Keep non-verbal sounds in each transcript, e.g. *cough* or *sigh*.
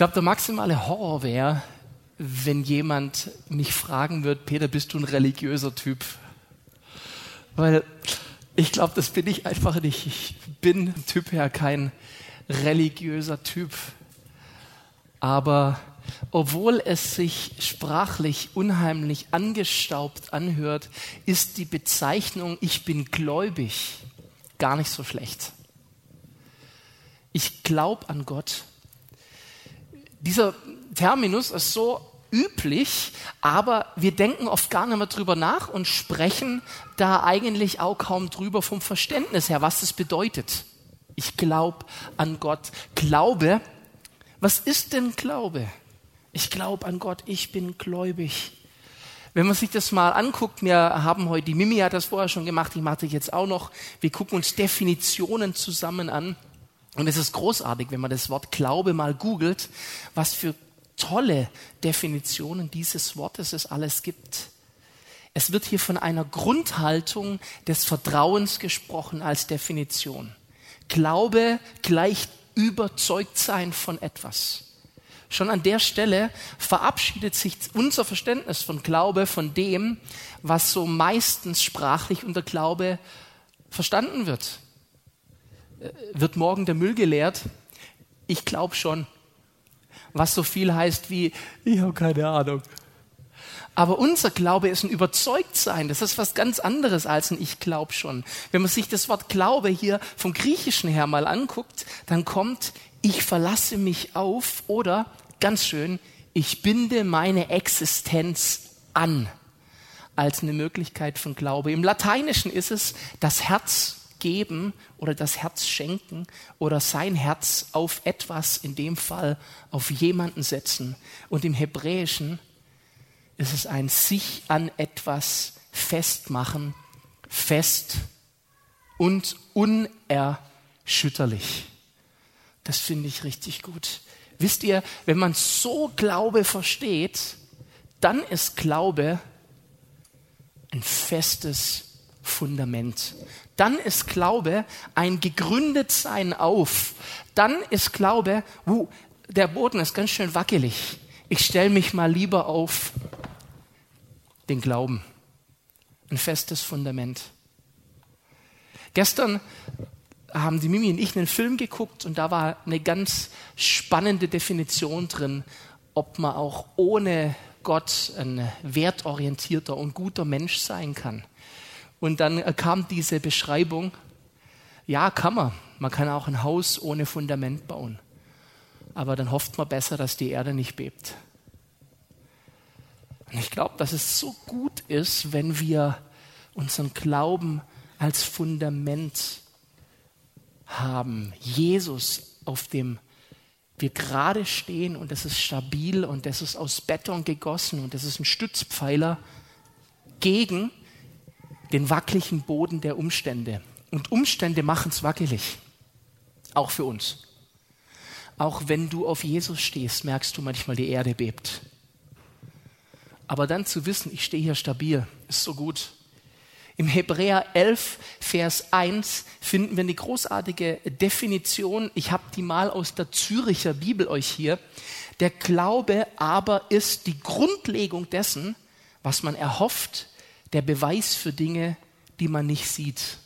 glaube, der maximale Horror wäre, wenn jemand mich fragen wird, Peter, bist du ein religiöser Typ? Weil ich glaube, das bin ich einfach nicht. Ich bin Typ her kein religiöser Typ. Aber obwohl es sich sprachlich unheimlich angestaubt anhört, ist die Bezeichnung ich bin gläubig gar nicht so schlecht. Ich glaube an Gott. Dieser Terminus ist so üblich, aber wir denken oft gar nicht mehr drüber nach und sprechen da eigentlich auch kaum drüber vom Verständnis her, was das bedeutet. Ich glaube an Gott. Glaube, was ist denn Glaube? Ich glaube an Gott, ich bin gläubig. Wenn man sich das mal anguckt, wir haben heute, die Mimi hat das vorher schon gemacht, ich mache das jetzt auch noch, wir gucken uns Definitionen zusammen an. Und es ist großartig, wenn man das Wort Glaube mal googelt, was für tolle Definitionen dieses Wortes es alles gibt. Es wird hier von einer Grundhaltung des Vertrauens gesprochen als Definition. Glaube gleicht überzeugt sein von etwas. Schon an der Stelle verabschiedet sich unser Verständnis von Glaube von dem, was so meistens sprachlich unter Glaube verstanden wird. Wird morgen der Müll geleert? Ich glaube schon. Was so viel heißt wie, ich habe keine Ahnung. Aber unser Glaube ist ein Überzeugtsein. Das ist was ganz anderes als ein Ich glaube schon. Wenn man sich das Wort Glaube hier vom Griechischen her mal anguckt, dann kommt ich verlasse mich auf oder ganz schön, ich binde meine Existenz an als eine Möglichkeit von Glaube. Im Lateinischen ist es das Herz geben oder das Herz schenken oder sein Herz auf etwas, in dem Fall auf jemanden setzen. Und im Hebräischen ist es ein sich an etwas festmachen, fest und unerschütterlich. Das finde ich richtig gut. Wisst ihr, wenn man so Glaube versteht, dann ist Glaube ein festes Fundament. Dann ist Glaube ein Gegründetsein auf. Dann ist Glaube, uh, der Boden ist ganz schön wackelig. Ich stelle mich mal lieber auf den Glauben. Ein festes Fundament. Gestern haben die Mimi und ich einen Film geguckt und da war eine ganz spannende Definition drin, ob man auch ohne Gott ein wertorientierter und guter Mensch sein kann. Und dann kam diese Beschreibung, ja, kann man. Man kann auch ein Haus ohne Fundament bauen. Aber dann hofft man besser, dass die Erde nicht bebt. Und ich glaube, dass es so gut ist, wenn wir unseren Glauben als Fundament haben. Jesus, auf dem wir gerade stehen und das ist stabil und das ist aus Beton gegossen und das ist ein Stützpfeiler gegen den wackeligen Boden der Umstände. Und Umstände machen es wackelig, auch für uns. Auch wenn du auf Jesus stehst, merkst du manchmal, die Erde bebt. Aber dann zu wissen, ich stehe hier stabil, ist so gut. Im Hebräer 11, Vers 1 finden wir eine großartige Definition. Ich habe die mal aus der Züricher Bibel euch hier. Der Glaube aber ist die Grundlegung dessen, was man erhofft, der Beweis für Dinge, die man nicht sieht.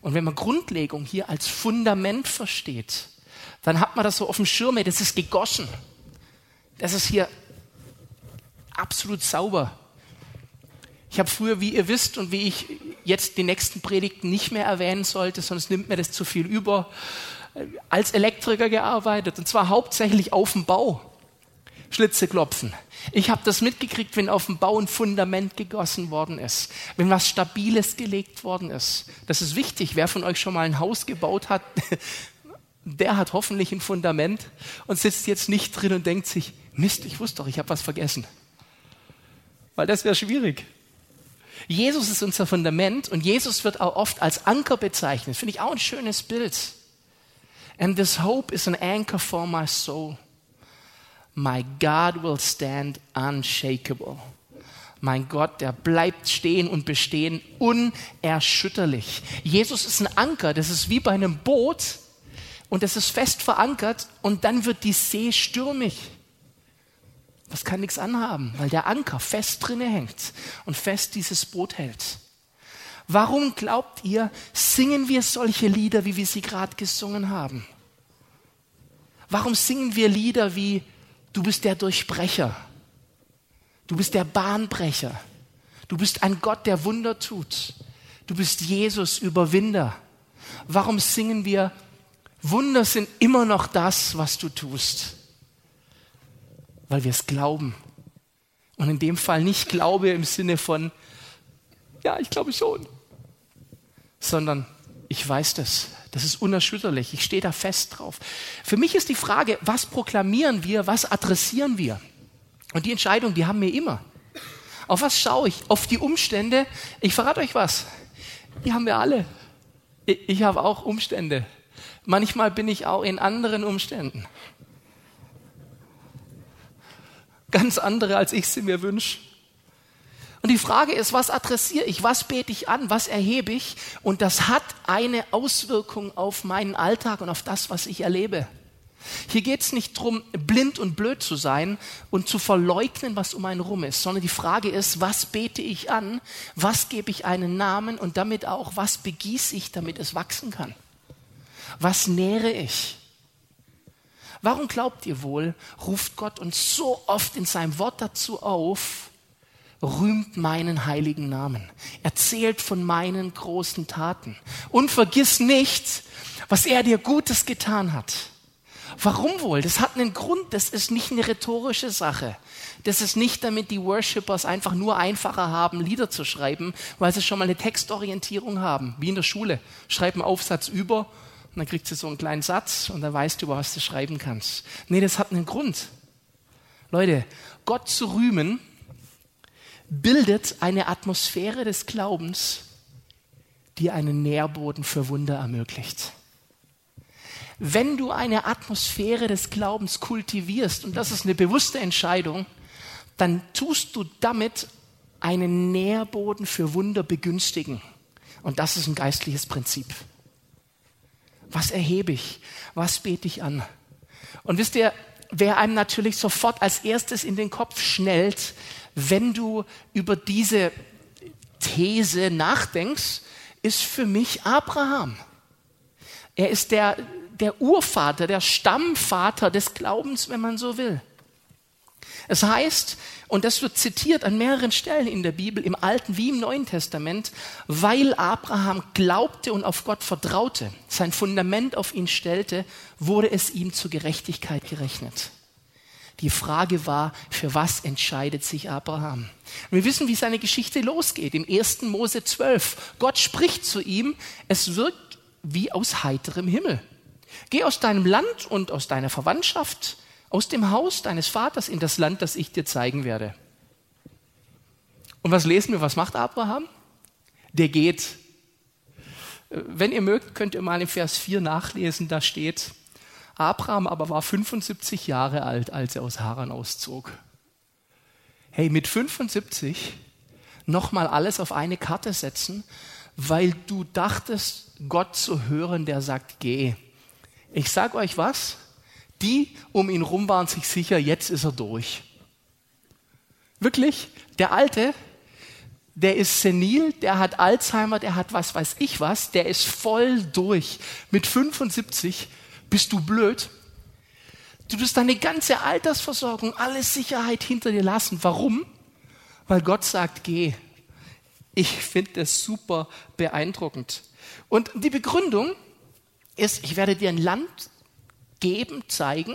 Und wenn man Grundlegung hier als Fundament versteht, dann hat man das so auf dem Schirm, das ist gegossen. Das ist hier absolut sauber. Ich habe früher, wie ihr wisst und wie ich jetzt die nächsten Predigten nicht mehr erwähnen sollte, sonst nimmt mir das zu viel über, als Elektriker gearbeitet und zwar hauptsächlich auf dem Bau. Schlitze klopfen. Ich habe das mitgekriegt, wenn auf dem Bau ein Fundament gegossen worden ist, wenn was Stabiles gelegt worden ist. Das ist wichtig. Wer von euch schon mal ein Haus gebaut hat, *laughs* der hat hoffentlich ein Fundament und sitzt jetzt nicht drin und denkt sich, Mist, ich wusste doch, ich habe was vergessen. Weil das wäre schwierig. Jesus ist unser Fundament und Jesus wird auch oft als Anker bezeichnet. Finde ich auch ein schönes Bild. And this hope is an anchor for my soul. My God will stand unshakable. Mein Gott, der bleibt stehen und bestehen unerschütterlich. Jesus ist ein Anker, das ist wie bei einem Boot. und es ist fest verankert und dann wird die See stürmig. Das kann nichts anhaben, weil der Anker fest drinne hängt und fest dieses Boot hält. Warum glaubt ihr, singen wir solche Lieder, wie wir sie gerade gesungen haben? Warum singen wir Lieder wie Du bist der Durchbrecher, du bist der Bahnbrecher, du bist ein Gott, der Wunder tut, du bist Jesus Überwinder? Warum singen wir Wunder sind immer noch das, was du tust? Weil wir es glauben. Und in dem Fall nicht Glaube im Sinne von, ja, ich glaube schon, sondern ich weiß das. Das ist unerschütterlich. Ich stehe da fest drauf. Für mich ist die Frage, was proklamieren wir, was adressieren wir? Und die Entscheidung, die haben wir immer. Auf was schaue ich? Auf die Umstände. Ich verrate euch was. Die haben wir alle. Ich, habe auch Umstände. Manchmal bin ich auch in anderen Umständen. Ganz andere, als ich sie mir wünsche. Und die Frage ist, was adressiere ich, was bete ich an, was erhebe ich? Und das hat eine Auswirkung auf meinen Alltag und auf das, was ich erlebe. Hier geht es nicht darum, blind und blöd zu sein und zu verleugnen, was um einen rum ist, sondern die Frage ist, was bete ich an, was gebe ich einen Namen und damit auch, was begieße ich, damit es wachsen kann? Was nähre ich? Warum glaubt ihr wohl, ruft Gott uns so oft in seinem Wort dazu auf, rühmt meinen heiligen Namen, erzählt von meinen großen Taten und vergiss nicht, was er dir Gutes getan hat. Warum wohl? Das hat einen Grund, das ist nicht eine rhetorische Sache. Das ist nicht, damit die Worshippers einfach nur einfacher haben, Lieder zu schreiben, weil sie schon mal eine Textorientierung haben, wie in der Schule. Schreib einen Aufsatz über und dann kriegst du so einen kleinen Satz und dann weißt du, was du schreiben kannst. Nee, das hat einen Grund. Leute, Gott zu rühmen bildet eine Atmosphäre des Glaubens, die einen Nährboden für Wunder ermöglicht. Wenn du eine Atmosphäre des Glaubens kultivierst, und das ist eine bewusste Entscheidung, dann tust du damit einen Nährboden für Wunder begünstigen. Und das ist ein geistliches Prinzip. Was erhebe ich? Was bete ich an? Und wisst ihr, wer einem natürlich sofort als erstes in den Kopf schnellt, wenn du über diese These nachdenkst, ist für mich Abraham. Er ist der, der Urvater, der Stammvater des Glaubens, wenn man so will. Es heißt, und das wird zitiert an mehreren Stellen in der Bibel, im Alten wie im Neuen Testament, weil Abraham glaubte und auf Gott vertraute, sein Fundament auf ihn stellte, wurde es ihm zur Gerechtigkeit gerechnet. Die Frage war, für was entscheidet sich Abraham? Wir wissen, wie seine Geschichte losgeht. Im 1. Mose 12. Gott spricht zu ihm, es wirkt wie aus heiterem Himmel. Geh aus deinem Land und aus deiner Verwandtschaft, aus dem Haus deines Vaters in das Land, das ich dir zeigen werde. Und was lesen wir? Was macht Abraham? Der geht. Wenn ihr mögt, könnt ihr mal im Vers 4 nachlesen, da steht, Abraham aber war 75 Jahre alt, als er aus Haran auszog. Hey, mit 75 nochmal alles auf eine Karte setzen, weil du dachtest, Gott zu hören, der sagt, geh. Ich sag euch was, die um ihn rum waren sich sicher, jetzt ist er durch. Wirklich, der Alte, der ist senil, der hat Alzheimer, der hat was weiß ich was, der ist voll durch. Mit 75 bist du blöd? Du wirst deine ganze Altersversorgung, alle Sicherheit hinter dir lassen. Warum? Weil Gott sagt, geh. Ich finde das super beeindruckend. Und die Begründung ist, ich werde dir ein Land geben, zeigen,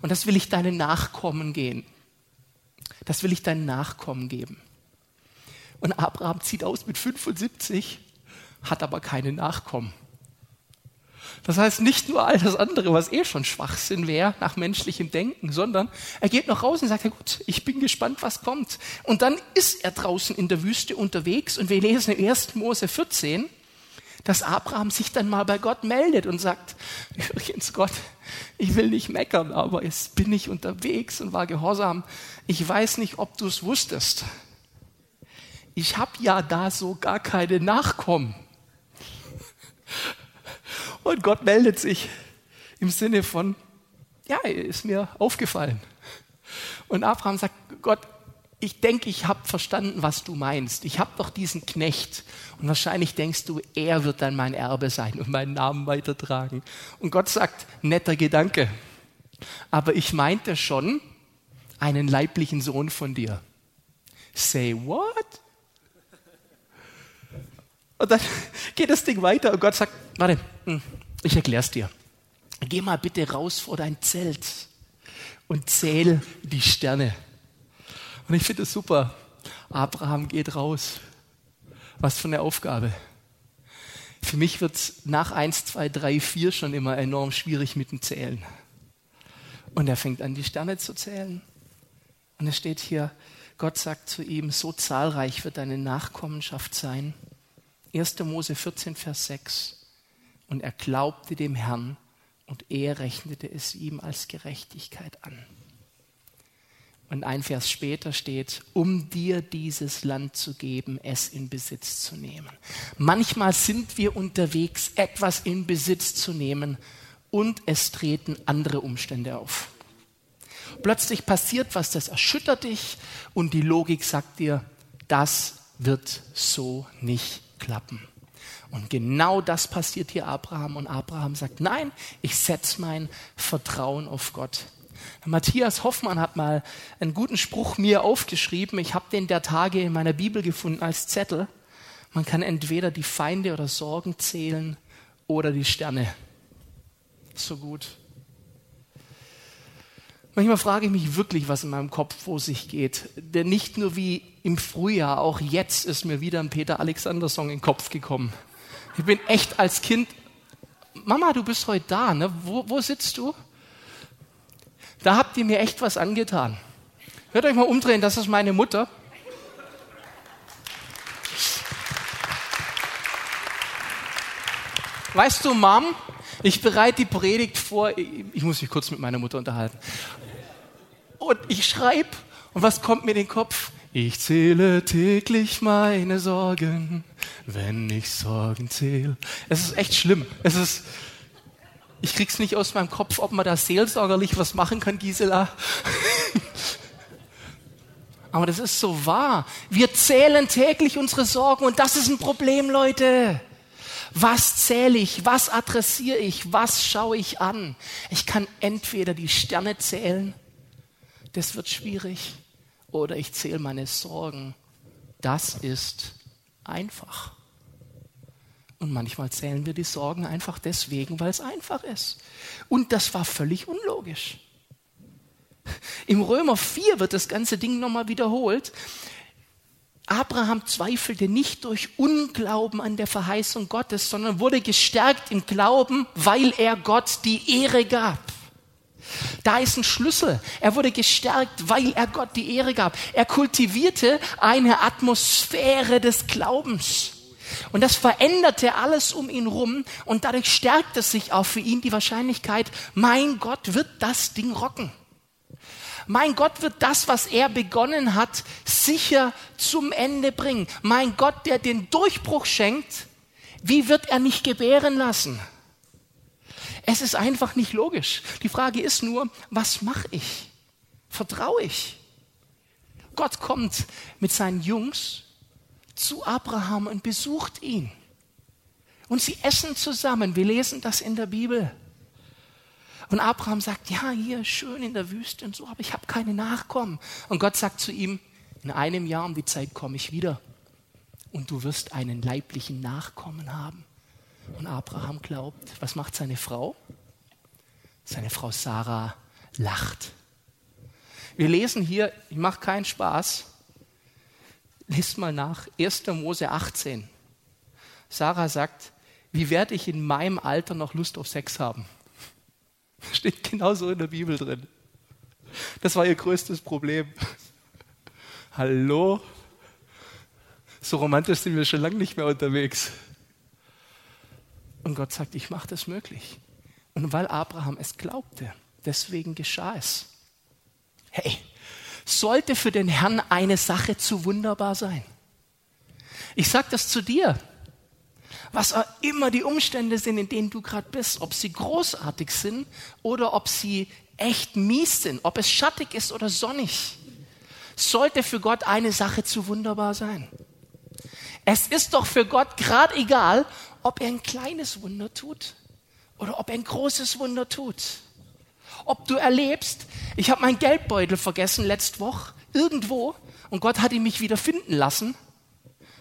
und das will ich deinen Nachkommen gehen. Das will ich deinen Nachkommen geben. Und Abraham zieht aus mit 75, hat aber keine Nachkommen. Das heißt nicht nur all das andere, was eh schon Schwachsinn wäre nach menschlichem Denken, sondern er geht noch raus und sagt, ja gut, ich bin gespannt, was kommt. Und dann ist er draußen in der Wüste unterwegs und wir lesen im 1. Mose 14, dass Abraham sich dann mal bei Gott meldet und sagt, übrigens Gott, ich will nicht meckern, aber jetzt bin ich unterwegs und war gehorsam. Ich weiß nicht, ob du es wusstest. Ich habe ja da so gar keine Nachkommen. Und Gott meldet sich. Im Sinne von, ja, ist mir aufgefallen. Und Abraham sagt, Gott, ich denke, ich habe verstanden, was du meinst. Ich habe doch diesen Knecht. Und wahrscheinlich denkst du, er wird dann mein Erbe sein und meinen Namen weitertragen. Und Gott sagt, netter Gedanke. Aber ich meinte schon einen leiblichen Sohn von dir. Say what? Und dann *laughs* geht das Ding weiter und Gott sagt, warte, hm, ich erkläre es dir. Geh mal bitte raus vor dein Zelt und zähl die Sterne. Und ich finde es super. Abraham geht raus. Was für eine Aufgabe. Für mich wird es nach 1, 2, 3, 4 schon immer enorm schwierig mit dem Zählen. Und er fängt an, die Sterne zu zählen. Und es steht hier, Gott sagt zu ihm, so zahlreich wird deine Nachkommenschaft sein. 1. Mose 14, Vers 6. Und er glaubte dem Herrn und er rechnete es ihm als Gerechtigkeit an. Und ein Vers später steht, um dir dieses Land zu geben, es in Besitz zu nehmen. Manchmal sind wir unterwegs, etwas in Besitz zu nehmen und es treten andere Umstände auf. Plötzlich passiert was, das erschüttert dich und die Logik sagt dir, das wird so nicht klappen. Und genau das passiert hier Abraham und Abraham sagt, nein, ich setze mein Vertrauen auf Gott. Matthias Hoffmann hat mal einen guten Spruch mir aufgeschrieben. Ich habe den der Tage in meiner Bibel gefunden als Zettel. Man kann entweder die Feinde oder Sorgen zählen oder die Sterne. So gut. Manchmal frage ich mich wirklich, was in meinem Kopf vor sich geht. Denn nicht nur wie im Frühjahr, auch jetzt ist mir wieder ein Peter Alexander Song in den Kopf gekommen. Ich bin echt als Kind, Mama, du bist heute da, ne? Wo, wo sitzt du? Da habt ihr mir echt was angetan. Hört euch mal umdrehen, das ist meine Mutter. Weißt du, Mom, ich bereite die Predigt vor, ich muss mich kurz mit meiner Mutter unterhalten. Und ich schreibe, und was kommt mir in den Kopf? Ich zähle täglich meine Sorgen, wenn ich Sorgen zähle. Es ist echt schlimm. Es ist, ich krieg's nicht aus meinem Kopf, ob man da seelsorgerlich was machen kann, Gisela. *laughs* Aber das ist so wahr. Wir zählen täglich unsere Sorgen und das ist ein Problem, Leute. Was zähle ich? Was adressiere ich? Was schaue ich an? Ich kann entweder die Sterne zählen, das wird schwierig, oder ich zähle meine Sorgen. Das ist einfach. Und manchmal zählen wir die Sorgen einfach deswegen, weil es einfach ist. Und das war völlig unlogisch. Im Römer 4 wird das ganze Ding nochmal wiederholt. Abraham zweifelte nicht durch Unglauben an der Verheißung Gottes, sondern wurde gestärkt im Glauben, weil er Gott die Ehre gab. Da ist ein Schlüssel. Er wurde gestärkt, weil er Gott die Ehre gab. Er kultivierte eine Atmosphäre des Glaubens. Und das veränderte alles um ihn rum und dadurch stärkte sich auch für ihn die Wahrscheinlichkeit, mein Gott wird das Ding rocken. Mein Gott wird das, was er begonnen hat, sicher zum Ende bringen. Mein Gott, der den Durchbruch schenkt, wie wird er nicht gebären lassen? Es ist einfach nicht logisch. Die Frage ist nur, was mache ich? Vertraue ich? Gott kommt mit seinen Jungs zu Abraham und besucht ihn. Und sie essen zusammen. Wir lesen das in der Bibel. Und Abraham sagt, ja, hier schön in der Wüste und so, aber ich habe keine Nachkommen. Und Gott sagt zu ihm, in einem Jahr um die Zeit komme ich wieder und du wirst einen leiblichen Nachkommen haben. Und Abraham glaubt, was macht seine Frau? Seine Frau Sarah lacht. Wir lesen hier, ich mache keinen Spaß, lest mal nach, 1. Mose 18. Sarah sagt, wie werde ich in meinem Alter noch Lust auf Sex haben? *laughs* Steht genauso in der Bibel drin. Das war ihr größtes Problem. *laughs* Hallo? So romantisch sind wir schon lange nicht mehr unterwegs. Und Gott sagt, ich mache das möglich. Und weil Abraham es glaubte, deswegen geschah es. Hey, sollte für den Herrn eine Sache zu wunderbar sein? Ich sage das zu dir. Was auch immer die Umstände sind, in denen du gerade bist, ob sie großartig sind oder ob sie echt mies sind, ob es schattig ist oder sonnig, sollte für Gott eine Sache zu wunderbar sein. Es ist doch für Gott gerade egal, ob er ein kleines Wunder tut oder ob er ein großes Wunder tut. Ob du erlebst, ich habe meinen Geldbeutel vergessen letzte Woche irgendwo und Gott hat ihn mich wieder finden lassen.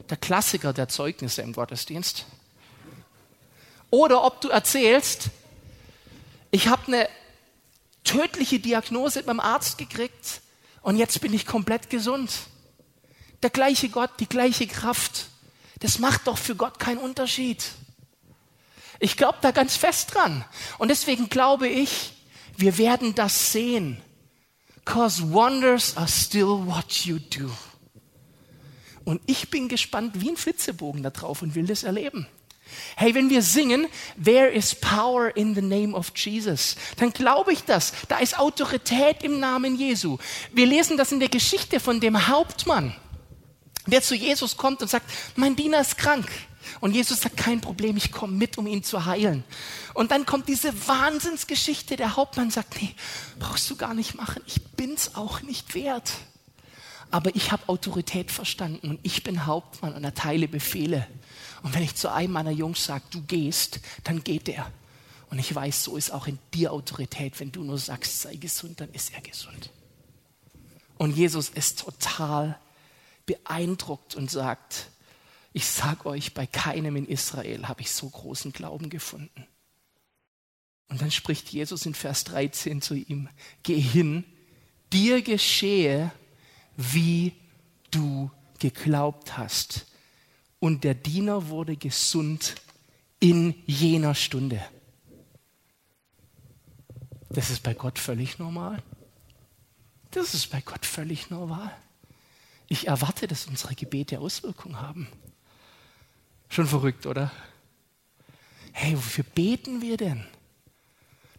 Der Klassiker der Zeugnisse im Gottesdienst. Oder ob du erzählst, ich habe eine tödliche Diagnose beim Arzt gekriegt und jetzt bin ich komplett gesund. Der gleiche Gott, die gleiche Kraft. Das macht doch für Gott keinen Unterschied. Ich glaube da ganz fest dran. Und deswegen glaube ich, wir werden das sehen. Cause wonders are still what you do. Und ich bin gespannt wie ein Flitzebogen da drauf und will das erleben. Hey, wenn wir singen, There is power in the name of Jesus, dann glaube ich das. Da ist Autorität im Namen Jesu. Wir lesen das in der Geschichte von dem Hauptmann, der zu Jesus kommt und sagt, mein Diener ist krank. Und Jesus sagt, kein Problem, ich komme mit, um ihn zu heilen. Und dann kommt diese Wahnsinnsgeschichte. Der Hauptmann sagt, nee, brauchst du gar nicht machen. Ich bin's auch nicht wert. Aber ich habe Autorität verstanden und ich bin Hauptmann und erteile Befehle. Und wenn ich zu einem meiner Jungs sage, du gehst, dann geht er. Und ich weiß, so ist auch in dir Autorität. Wenn du nur sagst, sei gesund, dann ist er gesund. Und Jesus ist total beeindruckt und sagt, ich sag euch, bei keinem in Israel habe ich so großen Glauben gefunden. Und dann spricht Jesus in Vers 13 zu ihm, geh hin, dir geschehe, wie du geglaubt hast und der Diener wurde gesund in jener Stunde. Das ist bei Gott völlig normal. Das ist bei Gott völlig normal. Ich erwarte, dass unsere Gebete Auswirkungen haben. Schon verrückt, oder? Hey, wofür beten wir denn?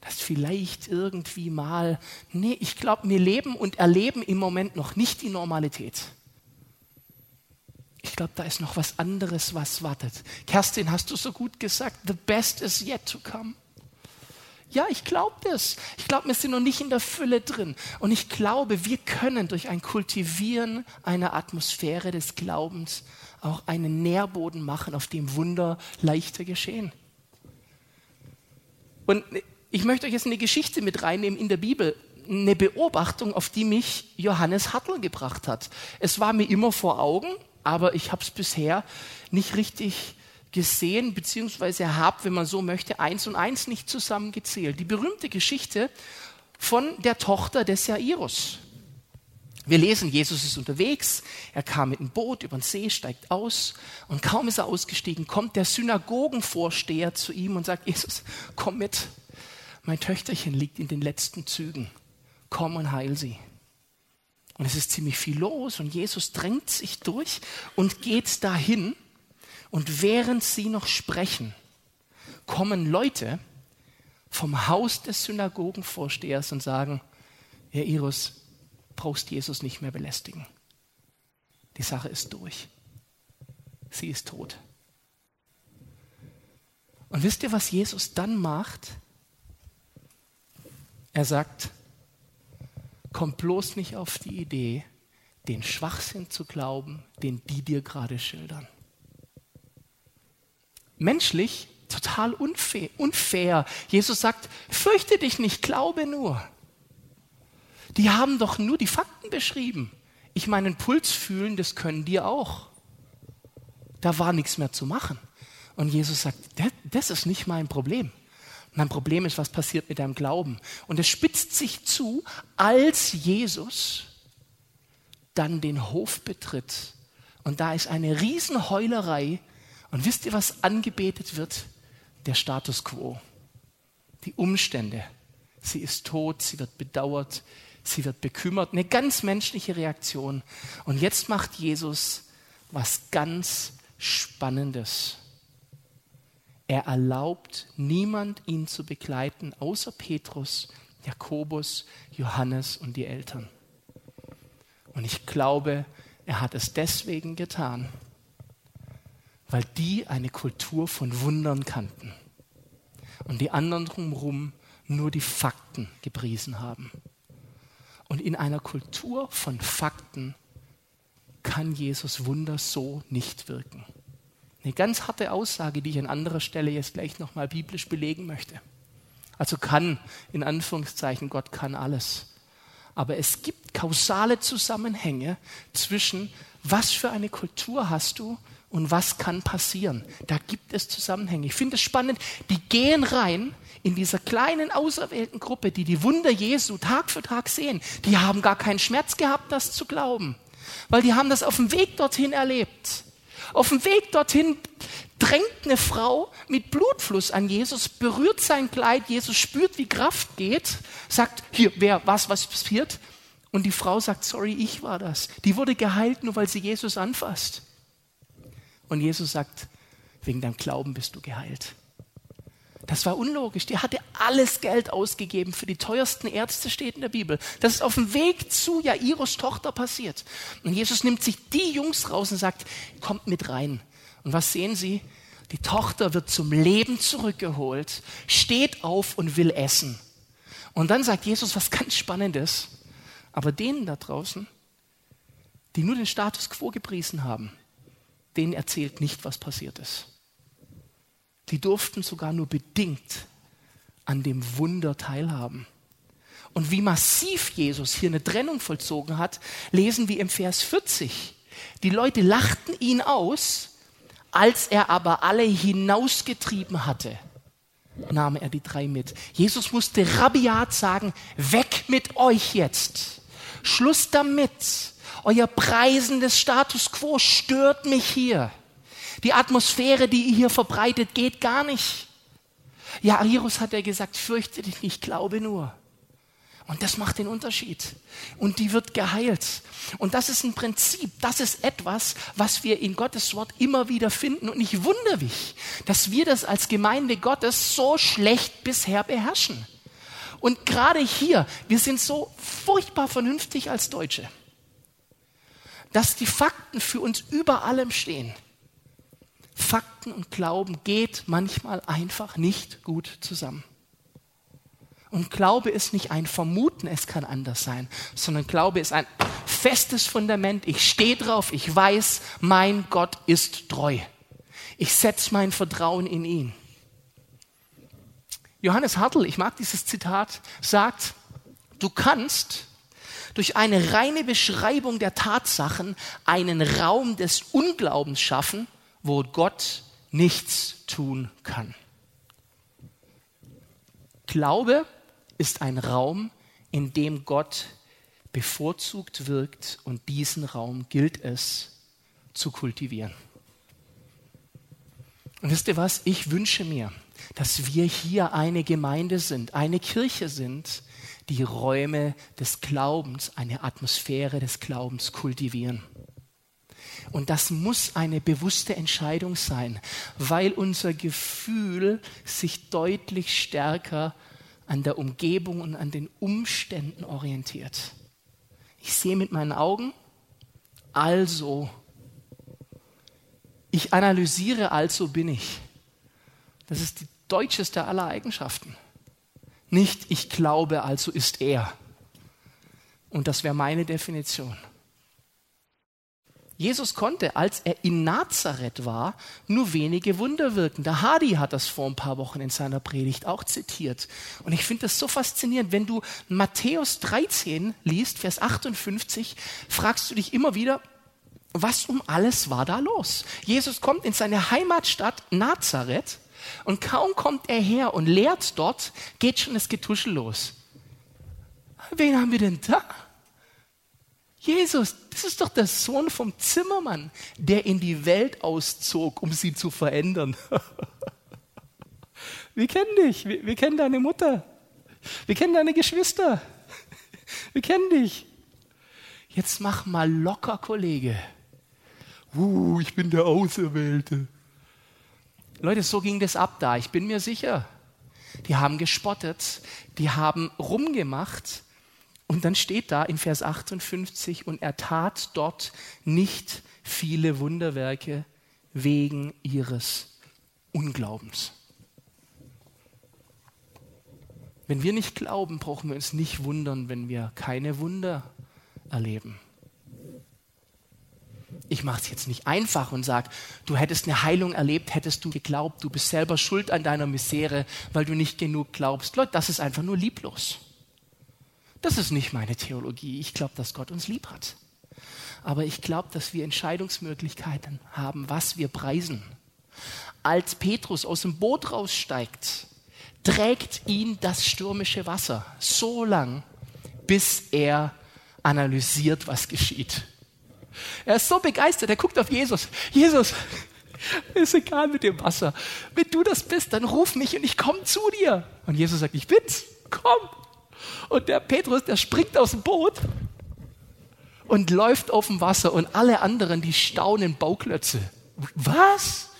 Dass vielleicht irgendwie mal, nee, ich glaube, wir leben und erleben im Moment noch nicht die Normalität. Ich glaube, da ist noch was anderes, was wartet. Kerstin, hast du so gut gesagt, the best is yet to come. Ja, ich glaube das. Ich glaube, wir sind noch nicht in der Fülle drin. Und ich glaube, wir können durch ein Kultivieren einer Atmosphäre des Glaubens auch einen Nährboden machen, auf dem Wunder leichter geschehen. Und ich möchte euch jetzt eine Geschichte mit reinnehmen in der Bibel, eine Beobachtung, auf die mich Johannes Hartl gebracht hat. Es war mir immer vor Augen, aber ich habe es bisher nicht richtig gesehen, beziehungsweise habe, wenn man so möchte, eins und eins nicht zusammengezählt. Die berühmte Geschichte von der Tochter des Jairus. Wir lesen, Jesus ist unterwegs, er kam mit dem Boot über den See, steigt aus und kaum ist er ausgestiegen, kommt der Synagogenvorsteher zu ihm und sagt, Jesus, komm mit, mein Töchterchen liegt in den letzten Zügen, komm und heil sie. Und es ist ziemlich viel los und Jesus drängt sich durch und geht dahin. Und während sie noch sprechen, kommen Leute vom Haus des Synagogenvorstehers und sagen, Herr Iris, brauchst Jesus nicht mehr belästigen. Die Sache ist durch. Sie ist tot. Und wisst ihr, was Jesus dann macht? Er sagt, komm bloß nicht auf die Idee, den Schwachsinn zu glauben, den die dir gerade schildern. Menschlich total unfair. Jesus sagt, fürchte dich nicht, glaube nur. Die haben doch nur die Fakten beschrieben. Ich meinen Puls fühlen, das können die auch. Da war nichts mehr zu machen. Und Jesus sagt, das ist nicht mein Problem. Mein Problem ist, was passiert mit deinem Glauben. Und es spitzt sich zu, als Jesus dann den Hof betritt. Und da ist eine Riesenheulerei. Und wisst ihr, was angebetet wird? Der Status quo. Die Umstände. Sie ist tot, sie wird bedauert, sie wird bekümmert. Eine ganz menschliche Reaktion. Und jetzt macht Jesus was ganz Spannendes. Er erlaubt niemand, ihn zu begleiten, außer Petrus, Jakobus, Johannes und die Eltern. Und ich glaube, er hat es deswegen getan, weil die eine Kultur von Wundern kannten und die anderen drumherum nur die Fakten gepriesen haben. Und in einer Kultur von Fakten kann Jesus Wunder so nicht wirken. Eine ganz harte Aussage, die ich an anderer Stelle jetzt gleich nochmal biblisch belegen möchte. Also kann, in Anführungszeichen, Gott kann alles. Aber es gibt kausale Zusammenhänge zwischen, was für eine Kultur hast du und was kann passieren. Da gibt es Zusammenhänge. Ich finde es spannend, die gehen rein in dieser kleinen auserwählten Gruppe, die die Wunder Jesu Tag für Tag sehen. Die haben gar keinen Schmerz gehabt, das zu glauben, weil die haben das auf dem Weg dorthin erlebt. Auf dem Weg dorthin drängt eine Frau mit Blutfluss an Jesus, berührt sein Kleid, Jesus spürt, wie Kraft geht, sagt, hier, wer, was, was passiert? Und die Frau sagt, sorry, ich war das. Die wurde geheilt, nur weil sie Jesus anfasst. Und Jesus sagt, wegen deinem Glauben bist du geheilt. Das war unlogisch. Die hatte alles Geld ausgegeben für die teuersten Ärzte, steht in der Bibel. Das ist auf dem Weg zu Jairus Tochter passiert. Und Jesus nimmt sich die Jungs raus und sagt, kommt mit rein. Und was sehen Sie? Die Tochter wird zum Leben zurückgeholt, steht auf und will essen. Und dann sagt Jesus was ganz Spannendes. Aber denen da draußen, die nur den Status quo gepriesen haben, denen erzählt nicht, was passiert ist. Die durften sogar nur bedingt an dem Wunder teilhaben. Und wie massiv Jesus hier eine Trennung vollzogen hat, lesen wir im Vers 40. Die Leute lachten ihn aus, als er aber alle hinausgetrieben hatte, nahm er die drei mit. Jesus musste rabiat sagen, weg mit euch jetzt. Schluss damit. Euer preisendes Status quo stört mich hier. Die Atmosphäre, die ihr hier verbreitet, geht gar nicht. Ja, Jairus hat er gesagt, fürchte dich nicht, glaube nur. Und das macht den Unterschied. Und die wird geheilt. Und das ist ein Prinzip, das ist etwas, was wir in Gottes Wort immer wieder finden. Und ich wundere mich, dass wir das als Gemeinde Gottes so schlecht bisher beherrschen. Und gerade hier, wir sind so furchtbar vernünftig als Deutsche, dass die Fakten für uns über allem stehen. Fakten und Glauben geht manchmal einfach nicht gut zusammen. Und Glaube ist nicht ein Vermuten, es kann anders sein, sondern Glaube ist ein festes Fundament. Ich stehe drauf, ich weiß, mein Gott ist treu. Ich setze mein Vertrauen in ihn. Johannes Hartl, ich mag dieses Zitat, sagt, du kannst durch eine reine Beschreibung der Tatsachen einen Raum des Unglaubens schaffen, wo Gott nichts tun kann. Glaube ist ein Raum, in dem Gott bevorzugt wirkt und diesen Raum gilt es zu kultivieren. Und wisst ihr was? Ich wünsche mir, dass wir hier eine Gemeinde sind, eine Kirche sind, die Räume des Glaubens, eine Atmosphäre des Glaubens kultivieren. Und das muss eine bewusste Entscheidung sein, weil unser Gefühl sich deutlich stärker an der Umgebung und an den Umständen orientiert. Ich sehe mit meinen Augen, also. Ich analysiere, also bin ich. Das ist die deutscheste aller Eigenschaften. Nicht ich glaube, also ist er. Und das wäre meine Definition. Jesus konnte, als er in Nazareth war, nur wenige Wunder wirken. Der Hadi hat das vor ein paar Wochen in seiner Predigt auch zitiert. Und ich finde das so faszinierend. Wenn du Matthäus 13 liest, Vers 58, fragst du dich immer wieder, was um alles war da los? Jesus kommt in seine Heimatstadt Nazareth und kaum kommt er her und lehrt dort, geht schon das Getuschel los. Wen haben wir denn da? Jesus, das ist doch der Sohn vom Zimmermann, der in die Welt auszog, um sie zu verändern. *laughs* wir kennen dich, wir, wir kennen deine Mutter, wir kennen deine Geschwister, wir kennen dich. Jetzt mach mal locker, Kollege. Uh, ich bin der Auserwählte. Leute, so ging das ab da, ich bin mir sicher. Die haben gespottet, die haben rumgemacht, und dann steht da in Vers 58, und er tat dort nicht viele Wunderwerke wegen ihres Unglaubens. Wenn wir nicht glauben, brauchen wir uns nicht wundern, wenn wir keine Wunder erleben. Ich mache es jetzt nicht einfach und sage, du hättest eine Heilung erlebt, hättest du geglaubt, du bist selber schuld an deiner Misere, weil du nicht genug glaubst. Leute, das ist einfach nur lieblos. Das ist nicht meine Theologie. Ich glaube, dass Gott uns lieb hat. Aber ich glaube, dass wir Entscheidungsmöglichkeiten haben, was wir preisen. Als Petrus aus dem Boot raussteigt, trägt ihn das stürmische Wasser so lang, bis er analysiert, was geschieht. Er ist so begeistert, er guckt auf Jesus. Jesus, *laughs* ist egal mit dem Wasser. Wenn du das bist, dann ruf mich und ich komme zu dir. Und Jesus sagt, ich bin's, komm. Und der Petrus, der springt aus dem Boot und läuft auf dem Wasser und alle anderen, die staunen Bauklötze. Was?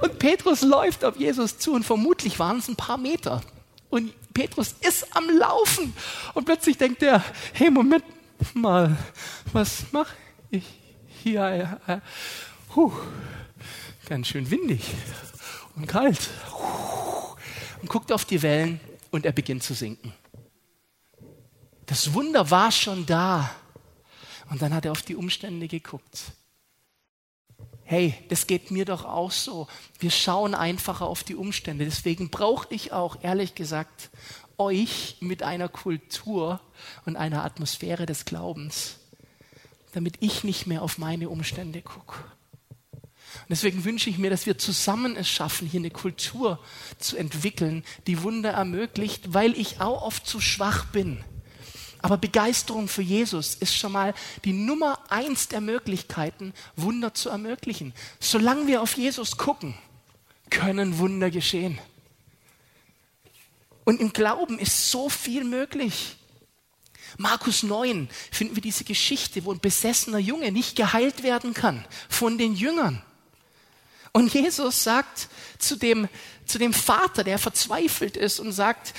Und Petrus läuft auf Jesus zu und vermutlich waren es ein paar Meter. Und Petrus ist am Laufen. Und plötzlich denkt er, hey, Moment mal, was mache hier? Äh, huh, ganz schön windig und kalt. Und guckt auf die Wellen und er beginnt zu sinken. Das Wunder war schon da. Und dann hat er auf die Umstände geguckt hey, das geht mir doch auch so. Wir schauen einfacher auf die Umstände. Deswegen brauche ich auch, ehrlich gesagt, euch mit einer Kultur und einer Atmosphäre des Glaubens, damit ich nicht mehr auf meine Umstände gucke. Und deswegen wünsche ich mir, dass wir zusammen es schaffen, hier eine Kultur zu entwickeln, die Wunder ermöglicht, weil ich auch oft zu schwach bin aber Begeisterung für Jesus ist schon mal die Nummer eins der Möglichkeiten, Wunder zu ermöglichen. Solange wir auf Jesus gucken, können Wunder geschehen. Und im Glauben ist so viel möglich. Markus 9 finden wir diese Geschichte, wo ein besessener Junge nicht geheilt werden kann von den Jüngern. Und Jesus sagt zu dem, zu dem Vater, der verzweifelt ist und sagt,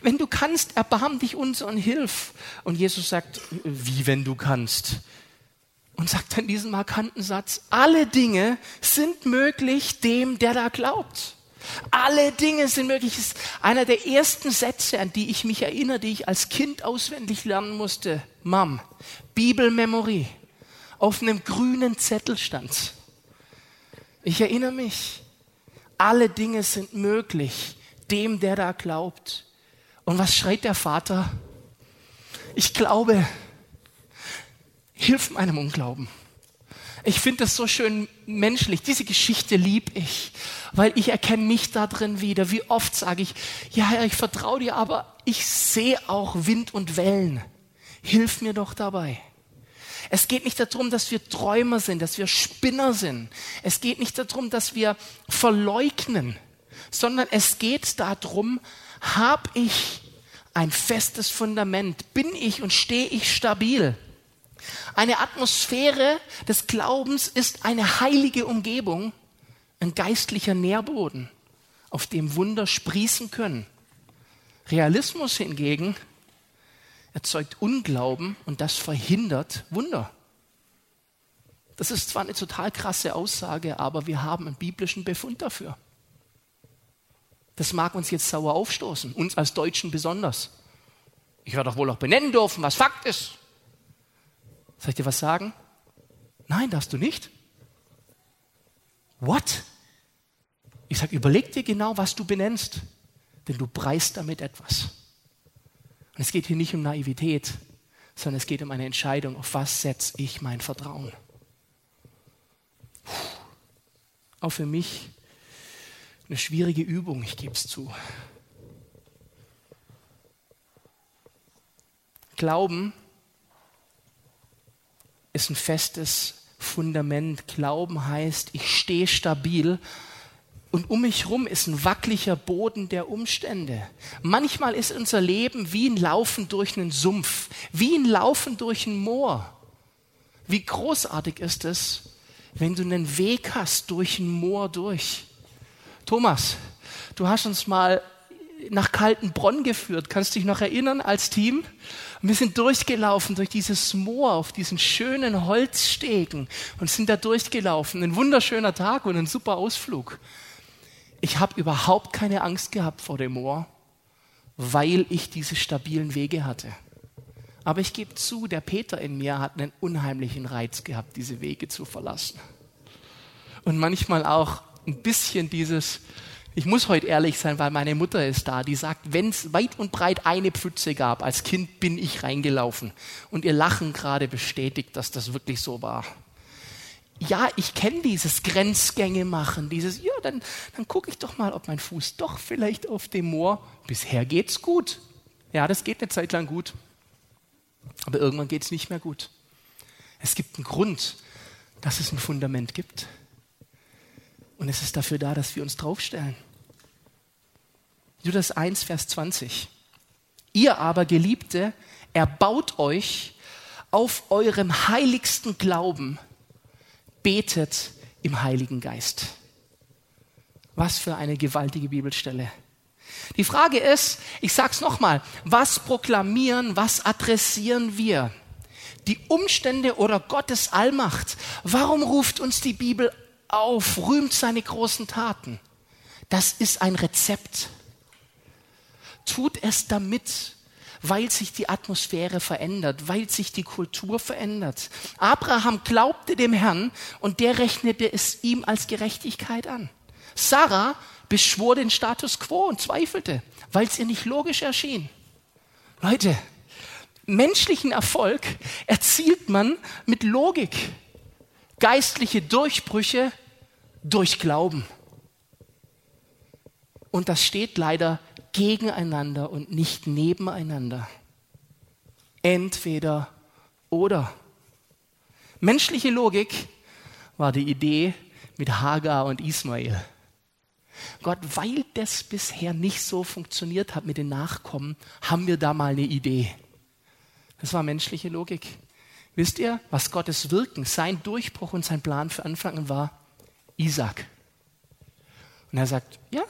wenn du kannst, erbarm dich uns und hilf. Und Jesus sagt, wie wenn du kannst? Und sagt dann diesen markanten Satz, alle Dinge sind möglich dem, der da glaubt. Alle Dinge sind möglich. Das ist einer der ersten Sätze, an die ich mich erinnere, die ich als Kind auswendig lernen musste. Mom, Bibelmemory. Auf einem grünen Zettel stand. Ich erinnere mich. Alle Dinge sind möglich dem, der da glaubt. Und was schreit der Vater? Ich glaube, hilf meinem Unglauben. Ich finde das so schön menschlich. Diese Geschichte lieb ich, weil ich erkenne mich da drin wieder. Wie oft sage ich, ja, Herr, ich vertraue dir, aber ich sehe auch Wind und Wellen. Hilf mir doch dabei. Es geht nicht darum, dass wir Träumer sind, dass wir Spinner sind. Es geht nicht darum, dass wir verleugnen, sondern es geht darum, habe ich ein festes Fundament? Bin ich und stehe ich stabil? Eine Atmosphäre des Glaubens ist eine heilige Umgebung, ein geistlicher Nährboden, auf dem Wunder sprießen können. Realismus hingegen erzeugt Unglauben und das verhindert Wunder. Das ist zwar eine total krasse Aussage, aber wir haben einen biblischen Befund dafür. Das mag uns jetzt sauer aufstoßen, uns als Deutschen besonders. Ich werde doch wohl auch benennen dürfen, was Fakt ist. Soll ich dir was sagen? Nein, darfst du nicht. What? Ich sage, überleg dir genau, was du benennst, denn du preist damit etwas. Und es geht hier nicht um Naivität, sondern es geht um eine Entscheidung, auf was setze ich mein Vertrauen. Puh. Auch für mich eine schwierige Übung, ich gebe es zu. Glauben ist ein festes Fundament. Glauben heißt, ich stehe stabil und um mich herum ist ein wackeliger Boden der Umstände. Manchmal ist unser Leben wie ein Laufen durch einen Sumpf, wie ein Laufen durch ein Moor. Wie großartig ist es, wenn du einen Weg hast durch ein Moor durch. Thomas, du hast uns mal nach Kaltenbronn geführt. Kannst du dich noch erinnern als Team? wir sind durchgelaufen durch dieses Moor auf diesen schönen Holzstegen und sind da durchgelaufen. Ein wunderschöner Tag und ein super Ausflug. Ich habe überhaupt keine Angst gehabt vor dem Moor, weil ich diese stabilen Wege hatte. Aber ich gebe zu, der Peter in mir hat einen unheimlichen Reiz gehabt, diese Wege zu verlassen. Und manchmal auch ein bisschen dieses, ich muss heute ehrlich sein, weil meine Mutter ist da, die sagt, wenn es weit und breit eine Pfütze gab, als Kind bin ich reingelaufen. Und ihr Lachen gerade bestätigt, dass das wirklich so war. Ja, ich kenne dieses Grenzgänge machen, dieses, ja, dann, dann gucke ich doch mal, ob mein Fuß doch vielleicht auf dem Moor, bisher geht's gut. Ja, das geht eine Zeit lang gut. Aber irgendwann geht es nicht mehr gut. Es gibt einen Grund, dass es ein Fundament gibt. Und es ist dafür da, dass wir uns draufstellen. Judas 1, Vers 20. Ihr aber, Geliebte, erbaut euch auf eurem heiligsten Glauben, betet im Heiligen Geist. Was für eine gewaltige Bibelstelle. Die Frage ist, ich sage es nochmal, was proklamieren, was adressieren wir? Die Umstände oder Gottes Allmacht? Warum ruft uns die Bibel auf, rühmt seine großen Taten? Das ist ein Rezept. Tut es damit, weil sich die Atmosphäre verändert, weil sich die Kultur verändert. Abraham glaubte dem Herrn und der rechnete es ihm als Gerechtigkeit an. Sarah beschwor den Status quo und zweifelte, weil es ihr nicht logisch erschien. Leute, menschlichen Erfolg erzielt man mit Logik. Geistliche Durchbrüche durch Glauben. Und das steht leider gegeneinander und nicht nebeneinander. Entweder oder. Menschliche Logik war die Idee mit Hagar und Ismael. Gott, weil das bisher nicht so funktioniert hat mit den Nachkommen, haben wir da mal eine Idee. Das war menschliche Logik. Wisst ihr, was Gottes Wirken, sein Durchbruch und sein Plan für Anfang war? Isaac. Und er sagt, ja,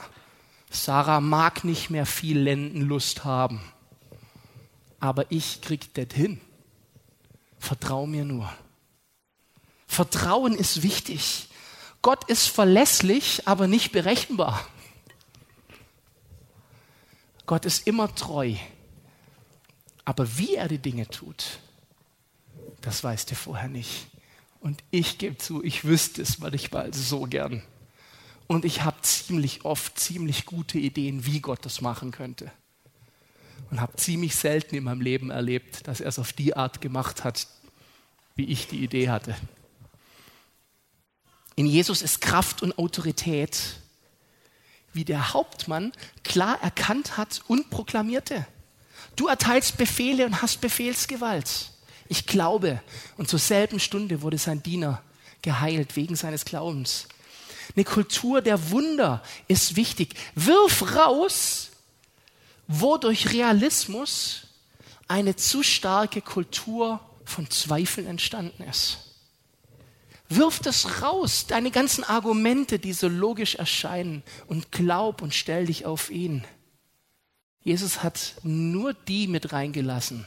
Sarah mag nicht mehr viel Lendenlust haben, aber ich krieg das hin. Vertrau mir nur. Vertrauen ist wichtig. Gott ist verlässlich, aber nicht berechenbar. Gott ist immer treu. Aber wie er die Dinge tut, das weißt du vorher nicht. Und ich gebe zu, ich wüsste es manchmal so gern. Und ich habe ziemlich oft ziemlich gute Ideen, wie Gott das machen könnte. Und habe ziemlich selten in meinem Leben erlebt, dass er es auf die Art gemacht hat, wie ich die Idee hatte. In Jesus ist Kraft und Autorität, wie der Hauptmann klar erkannt hat und proklamierte. Du erteilst Befehle und hast Befehlsgewalt. Ich glaube. Und zur selben Stunde wurde sein Diener geheilt wegen seines Glaubens. Eine Kultur der Wunder ist wichtig. Wirf raus, wo durch Realismus eine zu starke Kultur von Zweifeln entstanden ist. Wirf das raus, deine ganzen Argumente, die so logisch erscheinen, und glaub und stell dich auf ihn. Jesus hat nur die mit reingelassen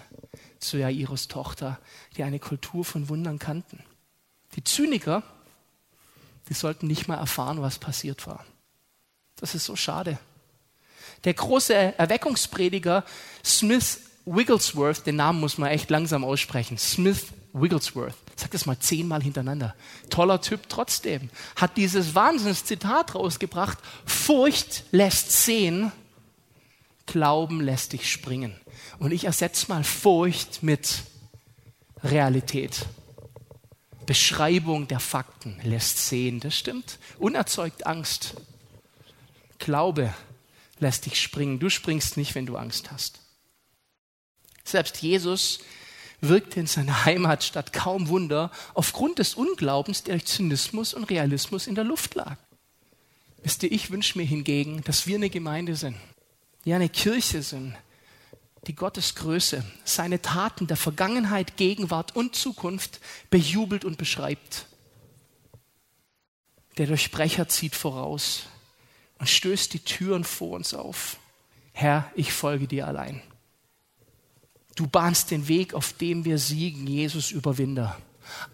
zu Jairus Tochter, die eine Kultur von Wundern kannten. Die Zyniker, die sollten nicht mal erfahren, was passiert war. Das ist so schade. Der große Erweckungsprediger Smith Wigglesworth, den Namen muss man echt langsam aussprechen, Smith Wigglesworth, sag das mal zehnmal hintereinander. Toller Typ trotzdem. Hat dieses Wahnsinnszitat rausgebracht. Furcht lässt sehen, Glauben lässt dich springen. Und ich ersetze mal Furcht mit Realität. Beschreibung der Fakten lässt sehen, das stimmt. Unerzeugt Angst. Glaube lässt dich springen. Du springst nicht, wenn du Angst hast. Selbst Jesus wirkte in seiner Heimatstadt kaum Wunder aufgrund des Unglaubens, der durch Zynismus und Realismus in der Luft lag. Wisst ihr, ich wünsche mir hingegen, dass wir eine Gemeinde sind, die eine Kirche sind, die Gottes Größe, seine Taten der Vergangenheit, Gegenwart und Zukunft bejubelt und beschreibt. Der Durchbrecher zieht voraus und stößt die Türen vor uns auf. Herr, ich folge dir allein. Du bahnst den Weg, auf dem wir siegen, Jesus Überwinder.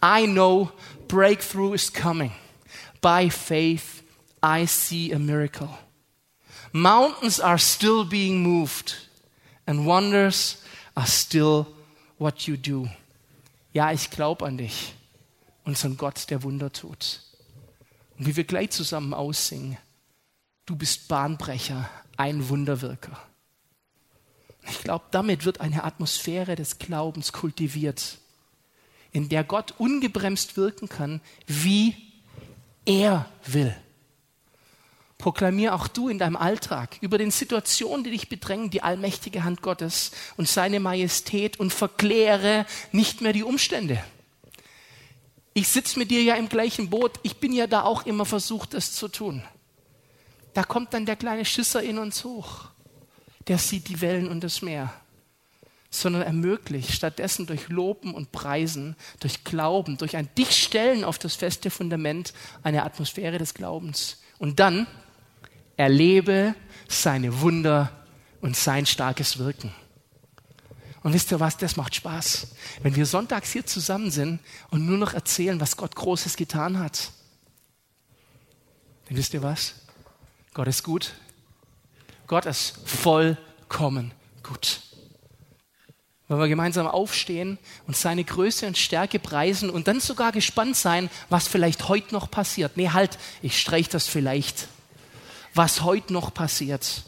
I know breakthrough is coming. By faith, I see a miracle. Mountains are still being moved, and wonders are still what you do. Ja, ich glaube an dich, unseren Gott, der Wunder tut. Und wie wir gleich zusammen aussingen, du bist Bahnbrecher, ein Wunderwirker. Ich glaube, damit wird eine Atmosphäre des Glaubens kultiviert, in der Gott ungebremst wirken kann, wie er will. Proklamier auch du in deinem Alltag über den Situationen, die dich bedrängen, die allmächtige Hand Gottes und seine Majestät und verkläre nicht mehr die Umstände. Ich sitze mit dir ja im gleichen Boot. Ich bin ja da auch immer versucht, das zu tun. Da kommt dann der kleine Schisser in uns hoch. Der sieht die Wellen und das Meer. Sondern ermöglicht stattdessen durch Loben und Preisen, durch Glauben, durch ein Dichtstellen auf das feste Fundament eine Atmosphäre des Glaubens. Und dann erlebe seine Wunder und sein starkes Wirken. Und wisst ihr was, das macht Spaß. Wenn wir sonntags hier zusammen sind und nur noch erzählen, was Gott Großes getan hat. Dann wisst ihr was? Gott ist gut. Gott ist vollkommen gut. Weil wir gemeinsam aufstehen und seine Größe und Stärke preisen und dann sogar gespannt sein, was vielleicht heute noch passiert. Nee, halt, ich streich das vielleicht was heute noch passiert.